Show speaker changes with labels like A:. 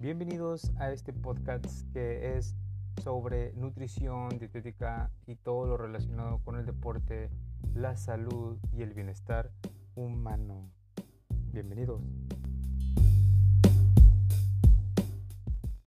A: Bienvenidos a este podcast que es sobre nutrición, dietética y todo lo relacionado con el deporte, la salud y el bienestar humano. Bienvenidos.